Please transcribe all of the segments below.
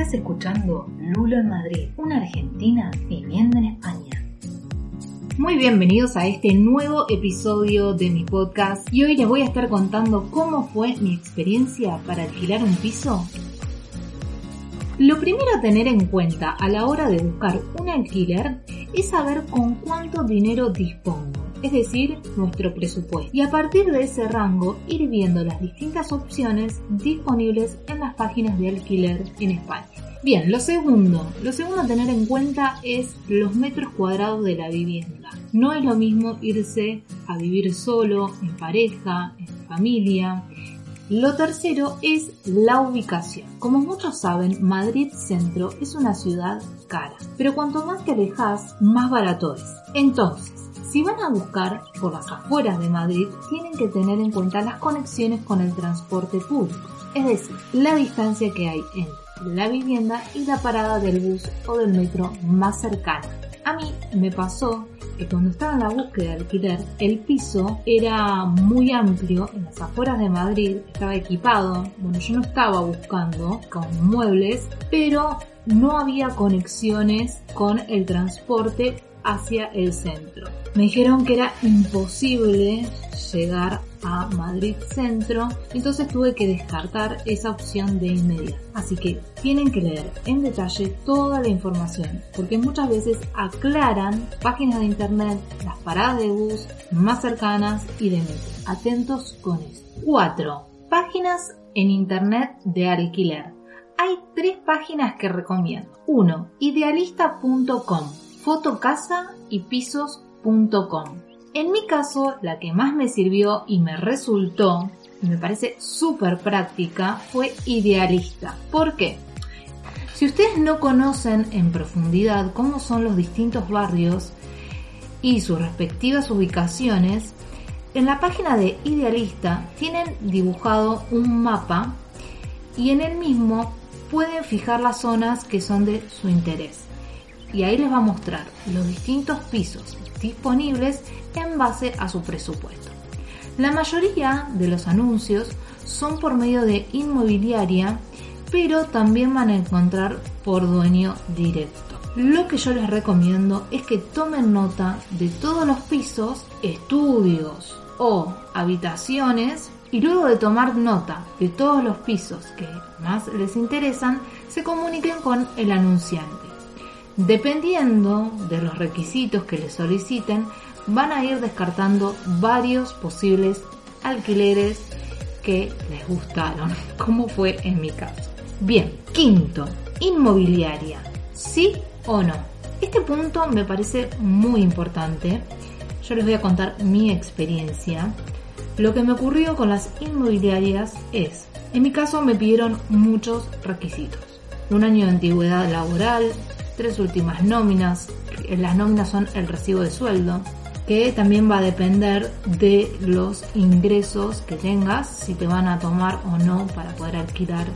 Estás escuchando Lulo en Madrid, una argentina viviendo en España. Muy bienvenidos a este nuevo episodio de mi podcast y hoy les voy a estar contando cómo fue mi experiencia para alquilar un piso. Lo primero a tener en cuenta a la hora de buscar un alquiler es saber con cuánto dinero dispongo es decir, nuestro presupuesto. Y a partir de ese rango ir viendo las distintas opciones disponibles en las páginas de alquiler en España. Bien, lo segundo, lo segundo a tener en cuenta es los metros cuadrados de la vivienda. No es lo mismo irse a vivir solo, en pareja, en familia. Lo tercero es la ubicación. Como muchos saben, Madrid Centro es una ciudad cara, pero cuanto más te alejas, más barato es. Entonces, si van a buscar por las afueras de Madrid, tienen que tener en cuenta las conexiones con el transporte público, es decir, la distancia que hay entre la vivienda y la parada del bus o del metro más cercana. A mí me pasó que cuando estaba en la búsqueda de alquiler, el piso era muy amplio en las afueras de Madrid, estaba equipado, bueno, yo no estaba buscando con muebles, pero no había conexiones con el transporte hacia el centro. Me dijeron que era imposible llegar a Madrid Centro, entonces tuve que descartar esa opción de inmediato. Así que tienen que leer en detalle toda la información, porque muchas veces aclaran páginas de internet, las paradas de bus más cercanas y de metro. Atentos con eso. 4. Páginas en internet de alquiler. Hay tres páginas que recomiendo. 1. Idealista.com fotocasa y pisos.com. En mi caso, la que más me sirvió y me resultó, y me parece súper práctica, fue idealista. ¿Por qué? Si ustedes no conocen en profundidad cómo son los distintos barrios y sus respectivas ubicaciones, en la página de Idealista tienen dibujado un mapa y en el mismo pueden fijar las zonas que son de su interés y ahí les va a mostrar los distintos pisos disponibles en base a su presupuesto. La mayoría de los anuncios son por medio de inmobiliaria, pero también van a encontrar por dueño directo. Lo que yo les recomiendo es que tomen nota de todos los pisos, estudios o habitaciones y luego de tomar nota de todos los pisos que más les interesan, se comuniquen con el anunciante. Dependiendo de los requisitos que les soliciten, van a ir descartando varios posibles alquileres que les gustaron, como fue en mi caso. Bien, quinto, inmobiliaria, ¿sí o no? Este punto me parece muy importante. Yo les voy a contar mi experiencia. Lo que me ocurrió con las inmobiliarias es, en mi caso me pidieron muchos requisitos. Un año de antigüedad laboral, tres últimas nóminas. Las nóminas son el recibo de sueldo, que también va a depender de los ingresos que tengas, si te van a tomar o no para poder alquilar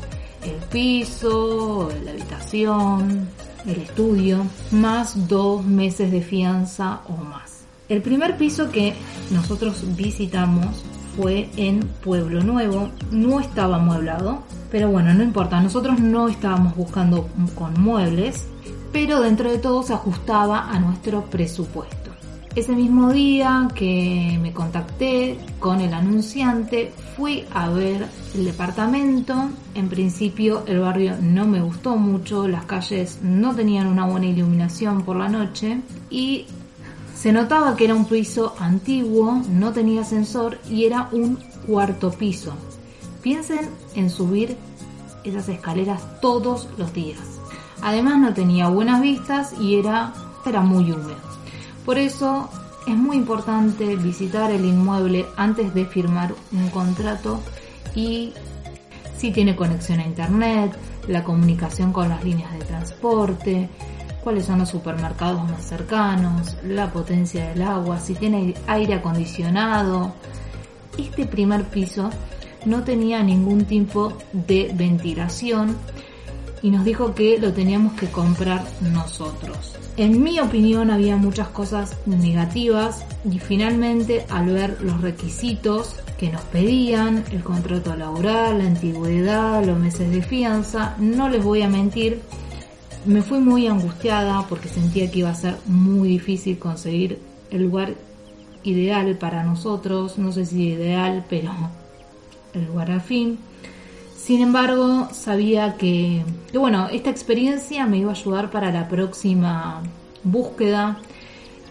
el piso, la habitación, el estudio, más dos meses de fianza o más. El primer piso que nosotros visitamos fue en Pueblo Nuevo, no estaba amueblado, pero bueno, no importa, nosotros no estábamos buscando con muebles, pero dentro de todo se ajustaba a nuestro presupuesto. Ese mismo día que me contacté con el anunciante, fui a ver el departamento. En principio el barrio no me gustó mucho, las calles no tenían una buena iluminación por la noche y se notaba que era un piso antiguo, no tenía ascensor y era un cuarto piso. Piensen en subir esas escaleras todos los días. Además no tenía buenas vistas y era, era muy húmedo. Por eso es muy importante visitar el inmueble antes de firmar un contrato y si tiene conexión a internet, la comunicación con las líneas de transporte, cuáles son los supermercados más cercanos, la potencia del agua, si tiene aire acondicionado. Este primer piso no tenía ningún tipo de ventilación y nos dijo que lo teníamos que comprar nosotros. En mi opinión había muchas cosas negativas y finalmente al ver los requisitos que nos pedían, el contrato laboral, la antigüedad, los meses de fianza, no les voy a mentir, me fui muy angustiada porque sentía que iba a ser muy difícil conseguir el lugar ideal para nosotros, no sé si ideal, pero el lugar al fin. Sin embargo, sabía que, bueno, esta experiencia me iba a ayudar para la próxima búsqueda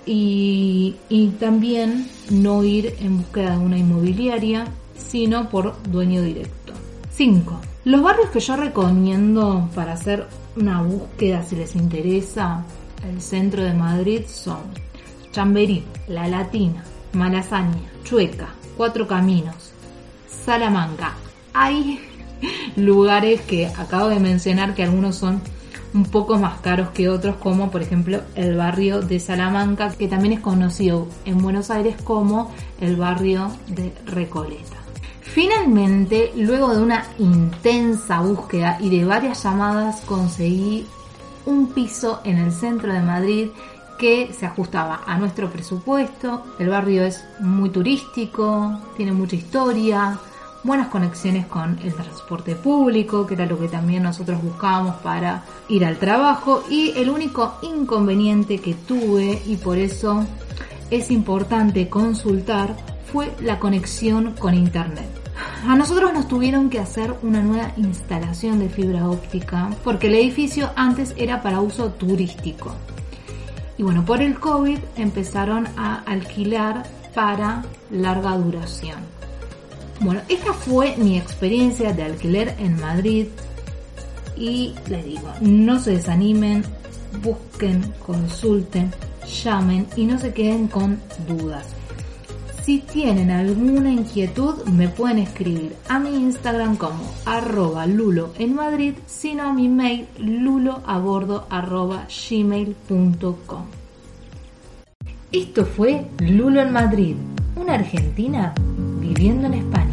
y, y también no ir en búsqueda de una inmobiliaria, sino por dueño directo. 5. Los barrios que yo recomiendo para hacer una búsqueda si les interesa el centro de Madrid son Chamberí, La Latina, Malasaña, Chueca, Cuatro Caminos, Salamanca. Hay lugares que acabo de mencionar que algunos son un poco más caros que otros, como por ejemplo el barrio de Salamanca, que también es conocido en Buenos Aires como el barrio de Recoleta. Finalmente, luego de una intensa búsqueda y de varias llamadas, conseguí un piso en el centro de Madrid que se ajustaba a nuestro presupuesto. El barrio es muy turístico, tiene mucha historia, buenas conexiones con el transporte público, que era lo que también nosotros buscábamos para ir al trabajo. Y el único inconveniente que tuve, y por eso es importante consultar, fue la conexión con Internet. A nosotros nos tuvieron que hacer una nueva instalación de fibra óptica porque el edificio antes era para uso turístico. Y bueno, por el COVID empezaron a alquilar para larga duración. Bueno, esta fue mi experiencia de alquiler en Madrid y les digo, no se desanimen, busquen, consulten, llamen y no se queden con dudas. Si tienen alguna inquietud me pueden escribir a mi Instagram como arroba lulo en Madrid, sino a mi mail lulo arroba gmail.com. Esto fue Lulo en Madrid, una argentina viviendo en España.